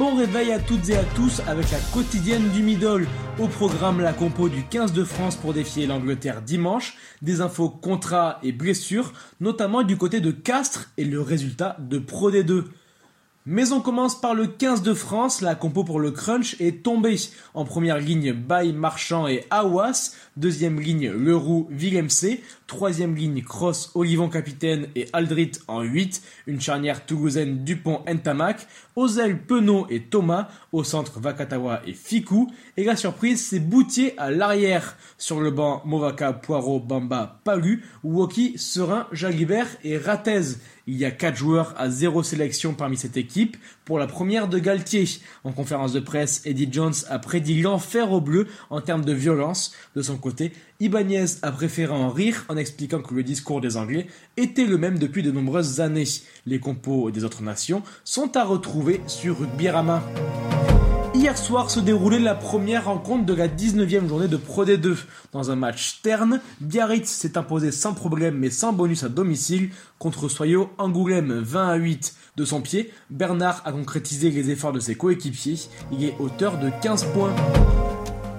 Bon réveil à toutes et à tous avec la quotidienne du middle. Au programme, la compo du 15 de France pour défier l'Angleterre dimanche, des infos contrats et blessures, notamment du côté de Castres et le résultat de Pro D2. Mais on commence par le 15 de France, la compo pour le crunch est tombée. En première ligne, Bay, Marchand et Awas. Deuxième ligne, Leroux, Villemc. Troisième ligne, Cross, Olivon Capitaine et Aldrit en 8. Une charnière toulousaine Dupont Ntamak. Ailes, Penaud et Thomas. Au centre, Vakatawa et Fikou. Et la surprise, c'est Boutier à l'arrière. Sur le banc, Movaka, Poirot, Bamba, Palu. Woki, Serein, Jalibert et Ratez. Il y a quatre joueurs à zéro sélection parmi cette équipe pour la première de Galtier. En conférence de presse, Eddie Jones a prédit l'enfer au bleu en termes de violence. De son côté, Ibanez a préféré en rire en expliquant que le discours des Anglais était le même depuis de nombreuses années. Les compos des autres nations sont à retrouver sur Rugby Rama. Hier soir se déroulait la première rencontre de la 19e journée de Pro D2. Dans un match terne, Biarritz s'est imposé sans problème mais sans bonus à domicile contre Soyo Angoulême 20 à 8. De son pied, Bernard a concrétisé les efforts de ses coéquipiers. Il est auteur de 15 points.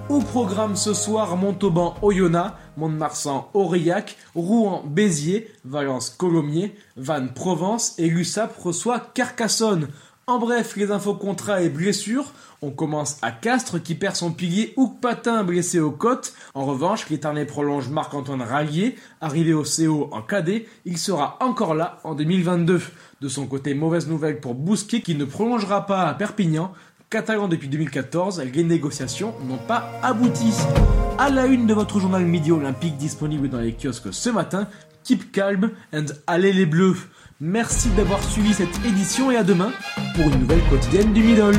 Au programme ce soir, Montauban Oyonnax, Mont-de-Marsan Aurillac, Rouen Béziers, Valence Colomiers, Vannes Provence et l'USAP reçoit Carcassonne. En bref, les infos contrats et blessures. On commence à Castres qui perd son pilier Houk Patin blessé aux côtes. En revanche, l'éternel prolonge Marc-Antoine Rallier. Arrivé au CO en cadet, il sera encore là en 2022. De son côté, mauvaise nouvelle pour Bousquet qui ne prolongera pas à Perpignan. Catalan depuis 2014, les négociations n'ont pas abouti. À la une de votre journal Midi Olympique disponible dans les kiosques ce matin, keep calm and allez les bleus. Merci d'avoir suivi cette édition et à demain pour une nouvelle quotidienne du Middle.